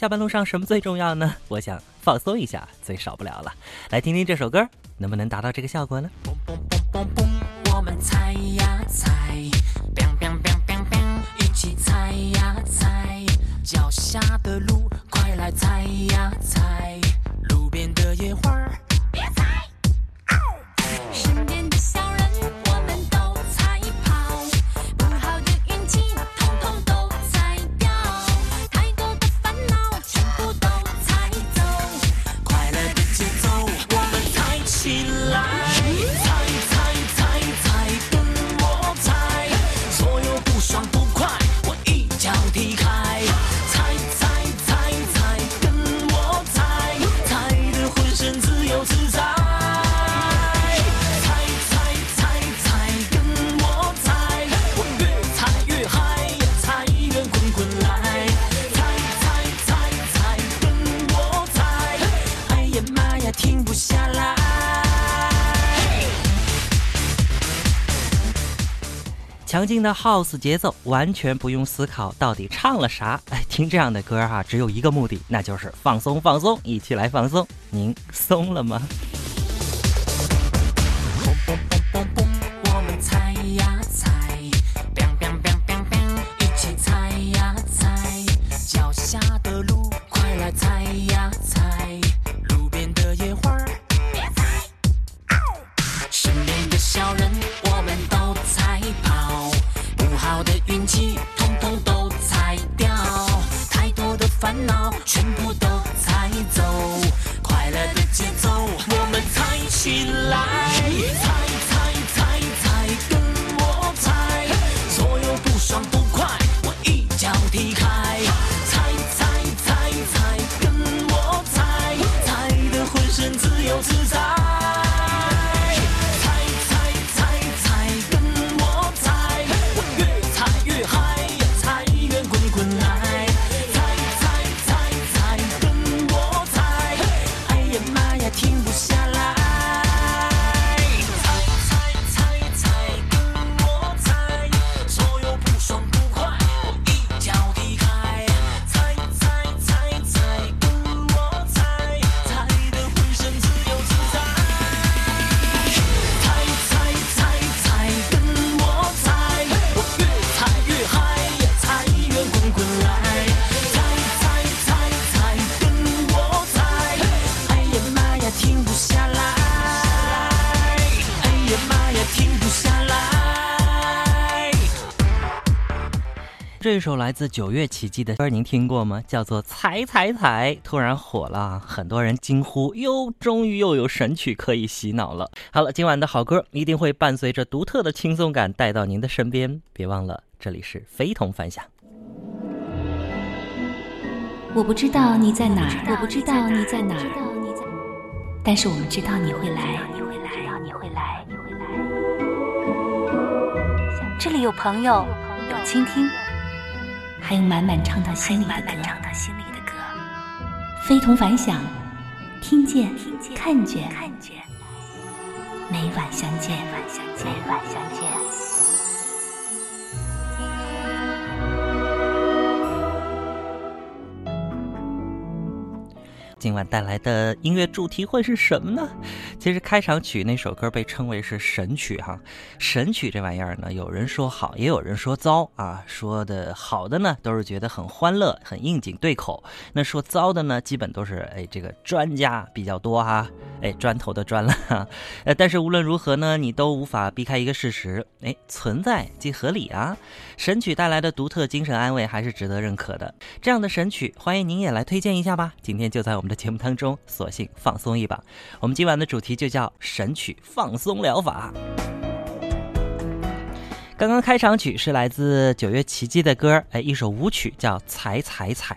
下班路上什么最重要呢？我想放松一下最少不了了。来听听这首歌，能不能达到这个效果呢？我们猜呀猜，biang biang biang biang biang，一起踩呀踩，脚下的路，快来踩呀踩，路边的野花强劲的 house 节奏，完全不用思考到底唱了啥。哎，听这样的歌哈，只有一个目的，那就是放松放松，一起来放松。您松了吗？首来自九月奇迹的歌，您听过吗？叫做《踩踩踩》，突然火了，很多人惊呼：“哟，终于又有神曲可以洗脑了！”好了，今晚的好歌一定会伴随着独特的轻松感带到您的身边，别忘了，这里是非同凡响。我不知道你在哪儿，我不知道你在哪儿，但是我们知道你会来，你会来，你会来，你会来。这里有朋友，有倾听。还有满满唱到心里的歌，非同凡响，听见，看见，每晚相见，每晚相见。今晚带来的音乐主题会是什么呢？其实开场曲那首歌被称为是神曲哈。神曲这玩意儿呢，有人说好，也有人说糟啊。说的好的呢，都是觉得很欢乐、很应景对口；那说糟的呢，基本都是哎这个专家比较多哈，哎砖头的砖了。呃，但是无论如何呢，你都无法避开一个事实，哎，存在即合理啊。神曲带来的独特精神安慰还是值得认可的。这样的神曲，欢迎您也来推荐一下吧。今天就在我们。的节目当中，索性放松一把。我们今晚的主题就叫神曲放松疗法。刚刚开场曲是来自九月奇迹的歌，哎，一首舞曲叫《踩踩踩》。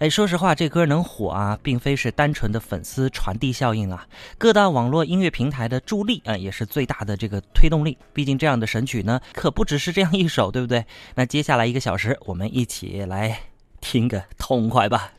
哎，说实话，这歌能火啊，并非是单纯的粉丝传递效应啊，各大网络音乐平台的助力啊，也是最大的这个推动力。毕竟这样的神曲呢，可不只是这样一首，对不对？那接下来一个小时，我们一起来听个痛快吧。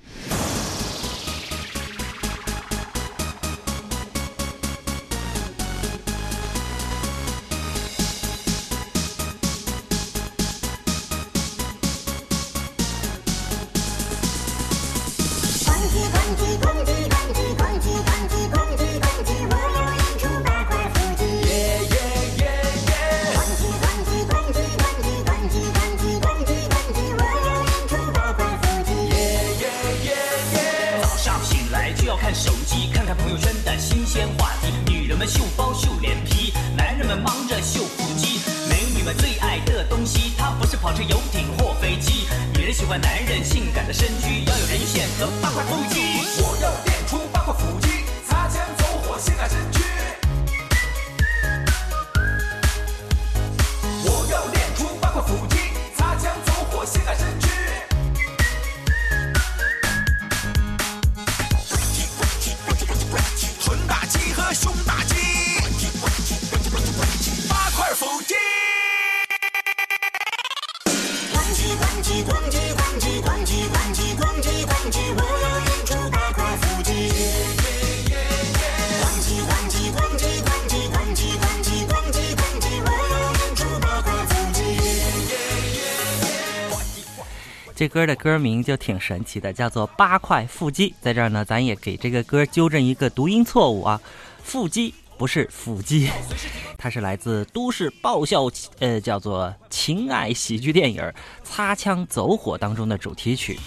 这歌的歌名就挺神奇的，叫做《八块腹肌》。在这儿呢，咱也给这个歌纠正一个读音错误啊，腹肌不是腹肌，它是来自都市爆笑呃叫做情爱喜剧电影《擦枪走火》当中的主题曲。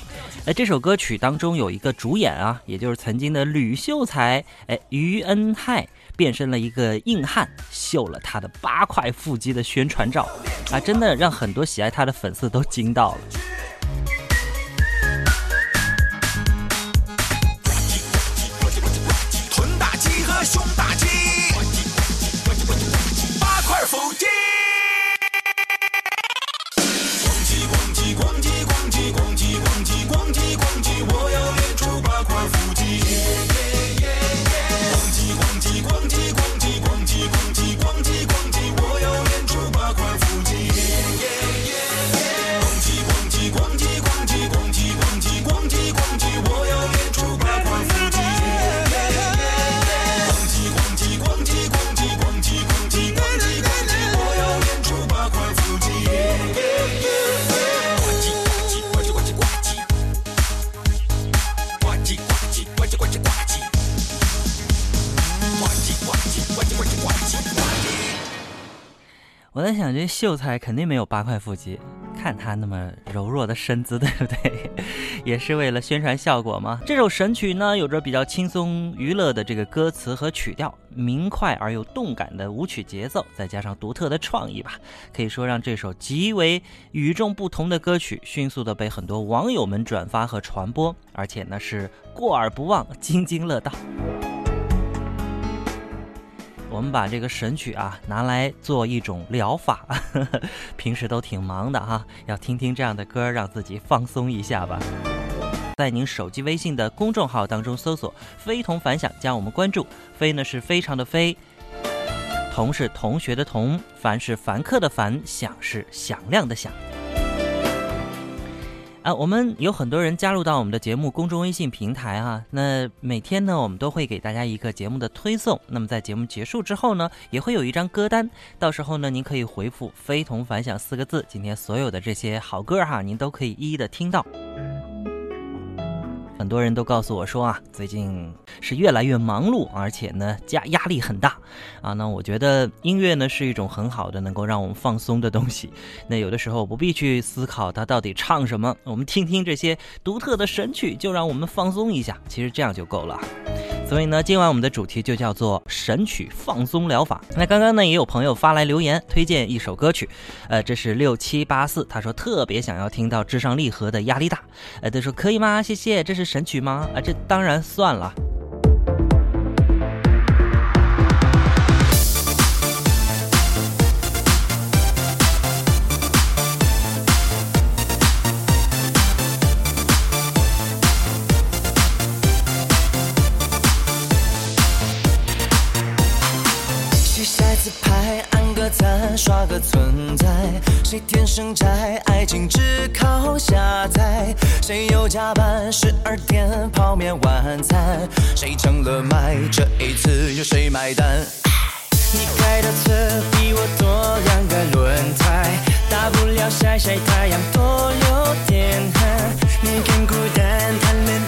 呃，这首歌曲当中有一个主演啊，也就是曾经的吕秀才，哎，于恩泰变身了一个硬汉，秀了他的八块腹肌的宣传照啊，真的让很多喜爱他的粉丝都惊到了。这秀才肯定没有八块腹肌，看他那么柔弱的身姿，对不对？也是为了宣传效果吗？这首神曲呢，有着比较轻松娱乐的这个歌词和曲调，明快而又动感的舞曲节奏，再加上独特的创意吧，可以说让这首极为与众不同的歌曲迅速的被很多网友们转发和传播，而且呢是过耳不忘，津津乐道。我们把这个神曲啊拿来做一种疗法，平时都挺忙的哈，要听听这样的歌，让自己放松一下吧。在您手机微信的公众号当中搜索“非同凡响”，加我们关注。非呢是非常的非，同是同学的同，凡是凡客的凡，响是响亮的响。啊，我们有很多人加入到我们的节目公众微信平台哈、那每天呢，我们都会给大家一个节目的推送。那么在节目结束之后呢，也会有一张歌单，到时候呢，您可以回复“非同凡响”四个字，今天所有的这些好歌哈，您都可以一一的听到。很多人都告诉我说啊，最近是越来越忙碌，而且呢，加压力很大啊。那我觉得音乐呢是一种很好的能够让我们放松的东西。那有的时候不必去思考它到底唱什么，我们听听这些独特的神曲，就让我们放松一下。其实这样就够了。所以呢，今晚我们的主题就叫做神曲放松疗法。那刚刚呢，也有朋友发来留言推荐一首歌曲，呃，这是六七八四，他说特别想要听到至上励合的压力大，呃，他说可以吗？谢谢，这是神曲吗？啊，这当然算了。谁天生宅，爱情只靠下载？谁又加班，十二点泡面晚餐？谁成了麦，这一次由谁买单？你开的车比我多两个轮胎，大不了晒晒太阳，多流点汗。你更孤单，谈恋爱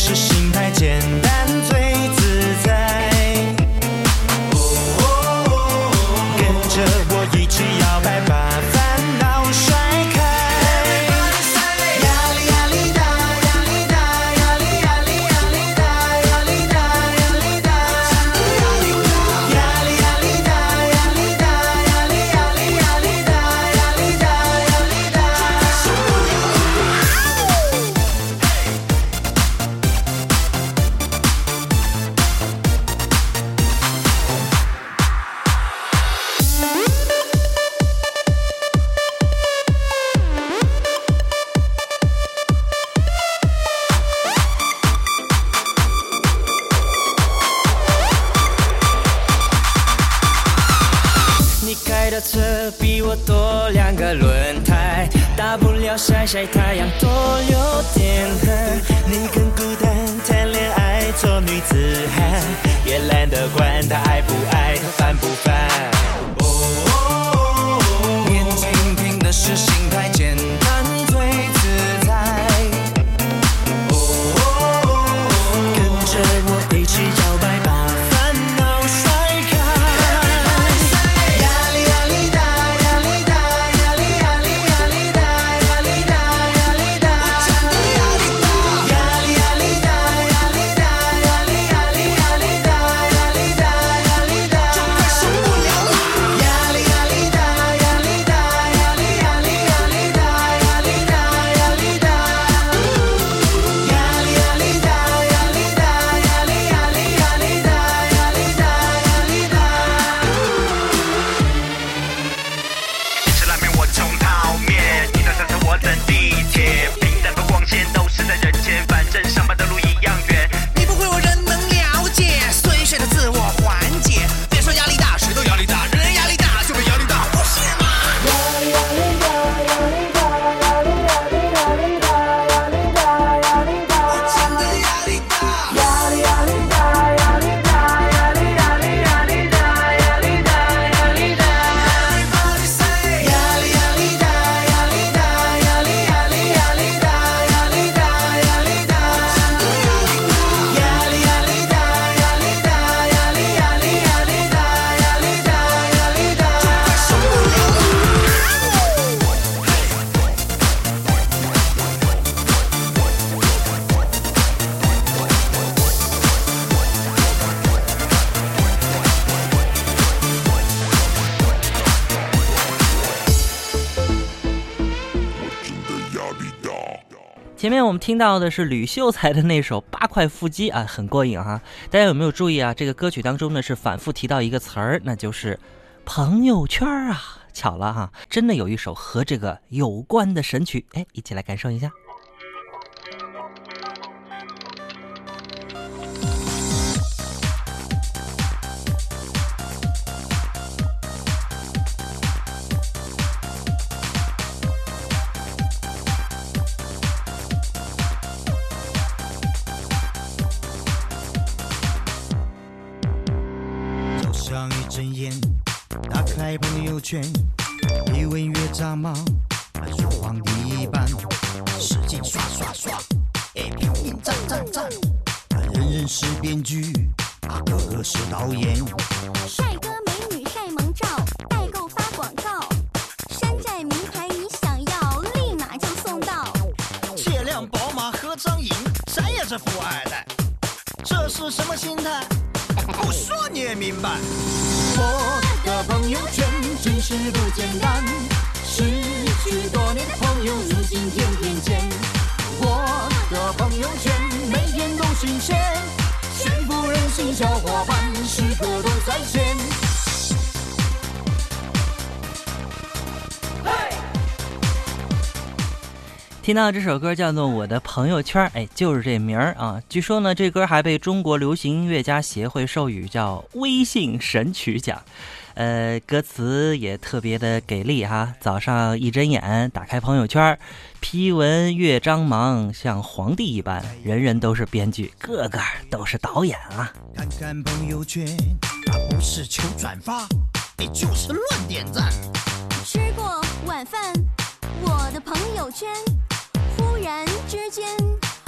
是心态简单。谁太前面我们听到的是吕秀才的那首《八块腹肌》啊，很过瘾哈。大家有没有注意啊？这个歌曲当中呢是反复提到一个词儿，那就是朋友圈啊。巧了哈，真的有一首和这个有关的神曲，哎，一起来感受一下。圈，越问越炸毛，如皇帝一般，使劲刷刷刷，哎，拼命赞赞赞，人人是编剧，啊，个个是导演，帅哥美女晒萌照，代购发广告，山寨名牌你想要，立马就送到。借辆宝马和张颖，咱也是富二代，这是什么心态？也明白。我的朋友圈真是不简单，失去多年的朋友，如今天天见。我的朋友圈每天都新鲜，幸福人心小伙伴时刻都在线。听到这首歌叫做《我的朋友圈》，哎，就是这名儿啊。据说呢，这歌还被中国流行音乐家协会授予叫“微信神曲奖”。呃，歌词也特别的给力哈。早上一睁眼，打开朋友圈，批文乐章忙，像皇帝一般，人人都是编剧，个个都是导演啊。看看朋友圈，他不是求转发，你就是乱点赞。吃过晚饭，我的朋友圈，忽然之间，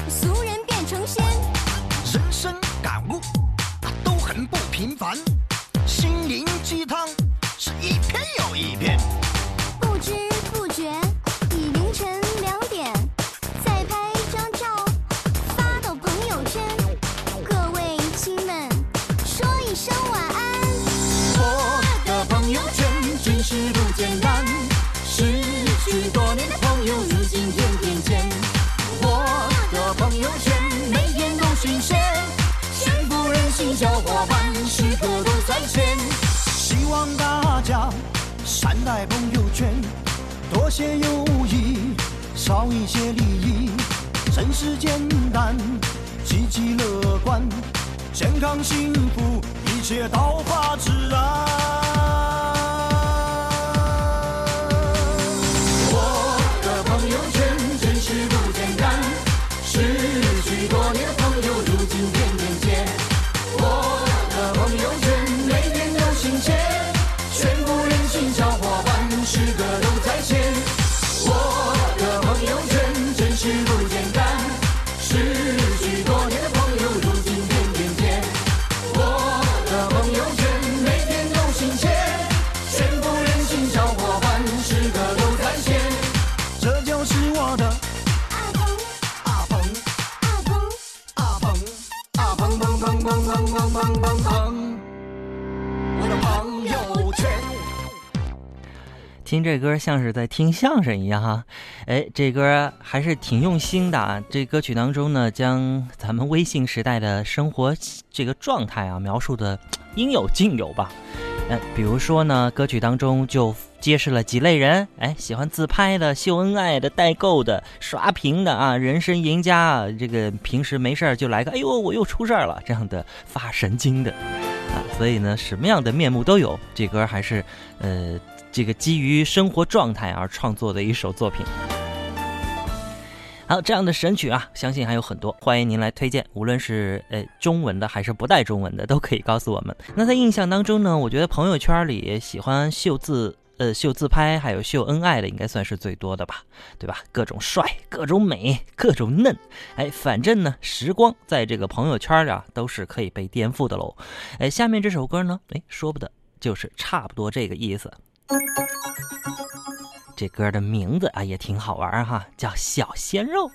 俗人变成仙。人生感悟啊都很不平凡，心灵鸡汤是一篇又一篇。不知望大家善待朋友圈，多些友谊，少一些利益，真实简单，积极乐观，健康幸福，一切道法自然。听这歌像是在听相声一样哈，哎，这歌还是挺用心的啊。这歌曲当中呢，将咱们微信时代的生活这个状态啊描述的应有尽有吧。呃，比如说呢，歌曲当中就揭示了几类人，哎，喜欢自拍的、秀恩爱的、代购的、刷屏的啊，人生赢家啊，这个平时没事儿就来个，哎呦，我又出事儿了这样的发神经的啊。所以呢，什么样的面目都有。这歌还是呃。这个基于生活状态而创作的一首作品。好，这样的神曲啊，相信还有很多，欢迎您来推荐，无论是呃中文的还是不带中文的，都可以告诉我们。那在印象当中呢，我觉得朋友圈里喜欢秀自呃秀自拍，还有秀恩爱的，应该算是最多的吧，对吧？各种帅，各种美，各种嫩，哎，反正呢，时光在这个朋友圈里啊，都是可以被颠覆的喽。哎，下面这首歌呢，哎，说不得，就是差不多这个意思。这歌的名字啊也挺好玩哈，叫《小鲜肉》。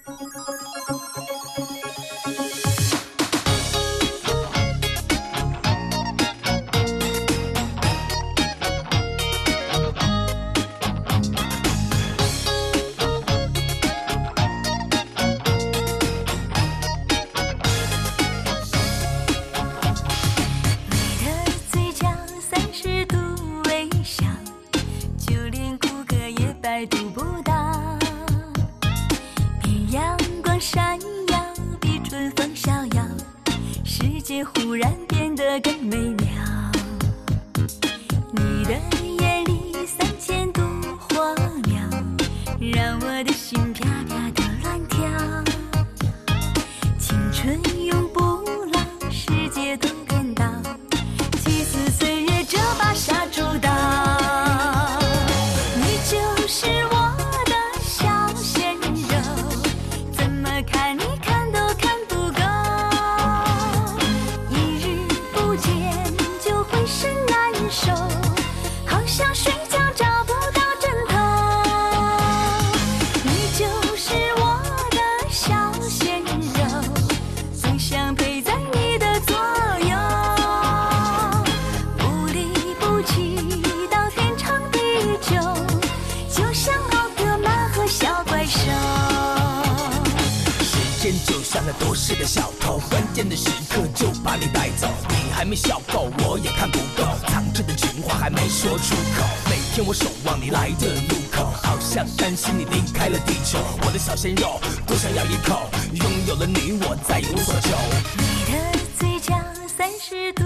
担心你离开了地球。我的小鲜肉，多想要一口，拥有了你，我再无所求。你的嘴角三十度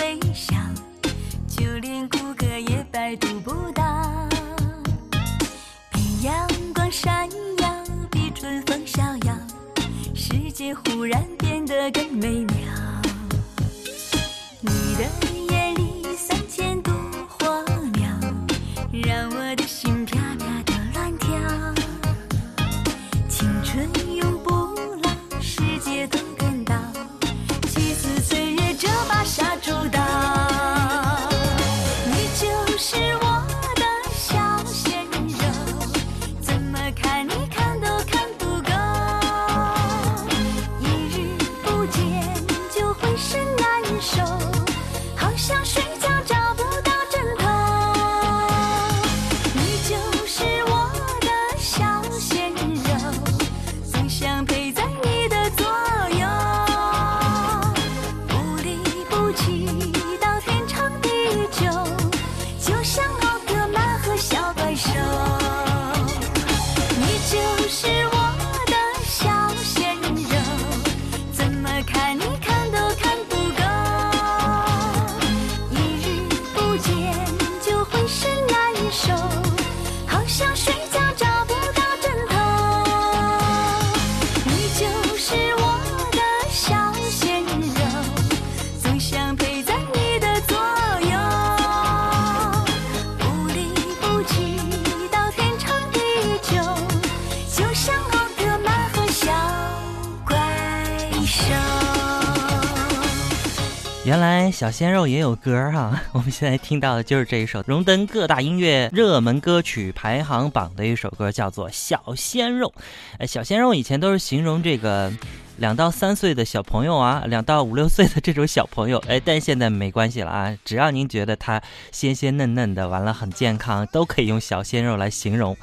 微笑，就连谷歌也百度不到。比阳光闪耀，比春风逍遥，世界忽然变得更美妙。原来小鲜肉也有歌哈、我们现在听到的就是这一首荣登各大音乐热门歌曲排行榜的一首歌，叫做《小鲜肉》。呃，小鲜肉以前都是形容这个两到三岁的小朋友啊，两到五六岁的这种小朋友。哎，但现在没关系了啊，只要您觉得他鲜鲜嫩嫩的，完了很健康，都可以用小鲜肉来形容。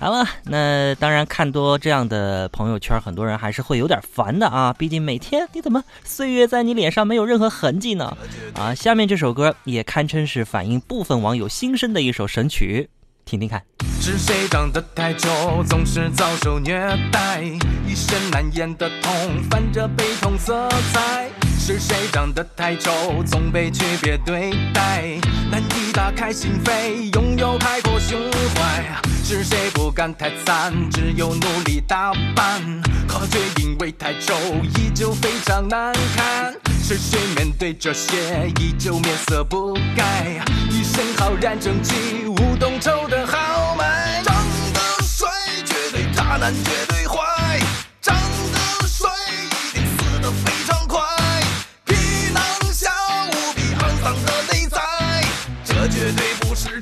好了，那当然看多这样的朋友圈，很多人还是会有点烦的啊。毕竟每天你怎么岁月在你脸上没有任何痕迹呢？啊，下面这首歌也堪称是反映部分网友心声的一首神曲，听听看。是谁长得太丑，总是遭受虐待，一身难言的痛，泛着悲痛色彩。是谁长得太丑，总被区别对待，难以打开心扉，拥有开阔胸怀。是谁不敢太惨，只有努力打扮，可却因为太丑，依旧非常难看。是谁面对这些，依旧面色不改，一身浩然正气，舞动愁的豪迈。长得帅绝对渣男绝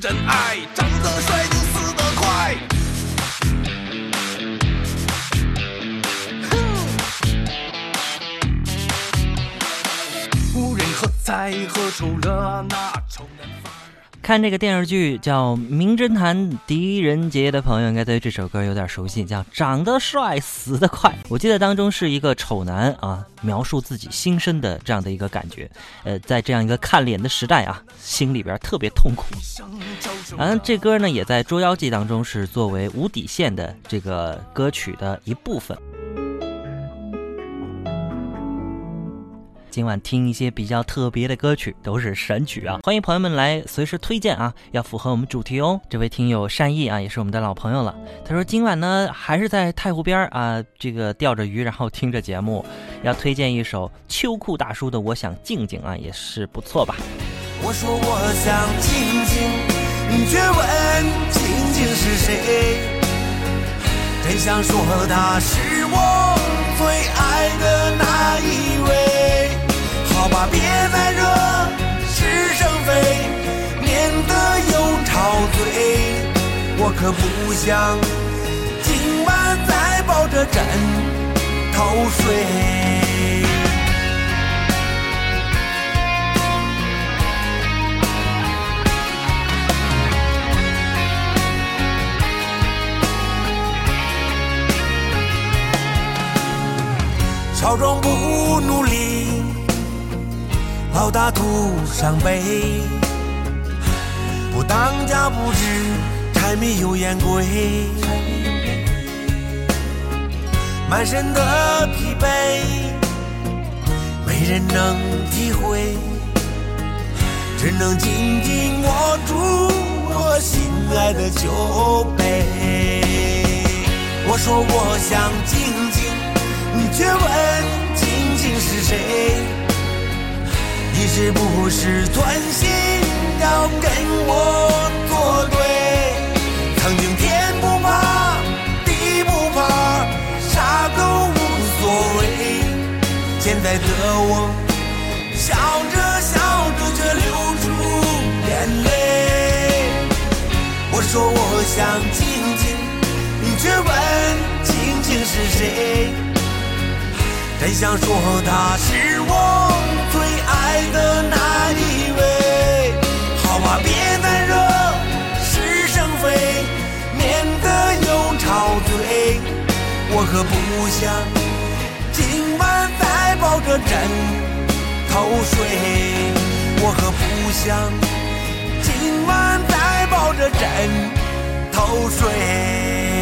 真爱。长得帅就死得快。无人喝彩，喝出了那。看这个电视剧叫《名侦探狄仁杰》的朋友，应该对这首歌有点熟悉，叫《长得帅死得快》。我记得当中是一个丑男啊，描述自己心声的这样的一个感觉。呃，在这样一个看脸的时代啊，心里边特别痛苦。嗯，这歌呢也在《捉妖记》当中是作为无底线的这个歌曲的一部分。今晚听一些比较特别的歌曲，都是神曲啊！欢迎朋友们来随时推荐啊，要符合我们主题哦。这位听友善意啊，也是我们的老朋友了。他说今晚呢还是在太湖边啊，这个钓着鱼，然后听着节目，要推荐一首秋裤大叔的《我想静静》啊，也是不错吧？我说我想静静，你却问静静是谁？真想说他是我最爱的那一位。好吧，别再惹是生非，免得又吵嘴。我可不想今晚再抱着枕头睡。少壮不努力，老大徒伤悲。不当家不知柴米油盐贵，满身的疲惫，没人能体会，只能紧紧握住我心爱的酒杯。我说我想静静。你却问静静是谁？你是不是存心要跟我作对？曾经天不怕地不怕，啥都无所谓。现在的我笑着笑着却流出眼泪。我说我想静静，你却问静静是谁？真想说她是我最爱的那一位。好吧，别再惹是生非，免得又吵嘴。我可不想今晚再抱着枕头睡。我可不想今晚再抱着枕头睡。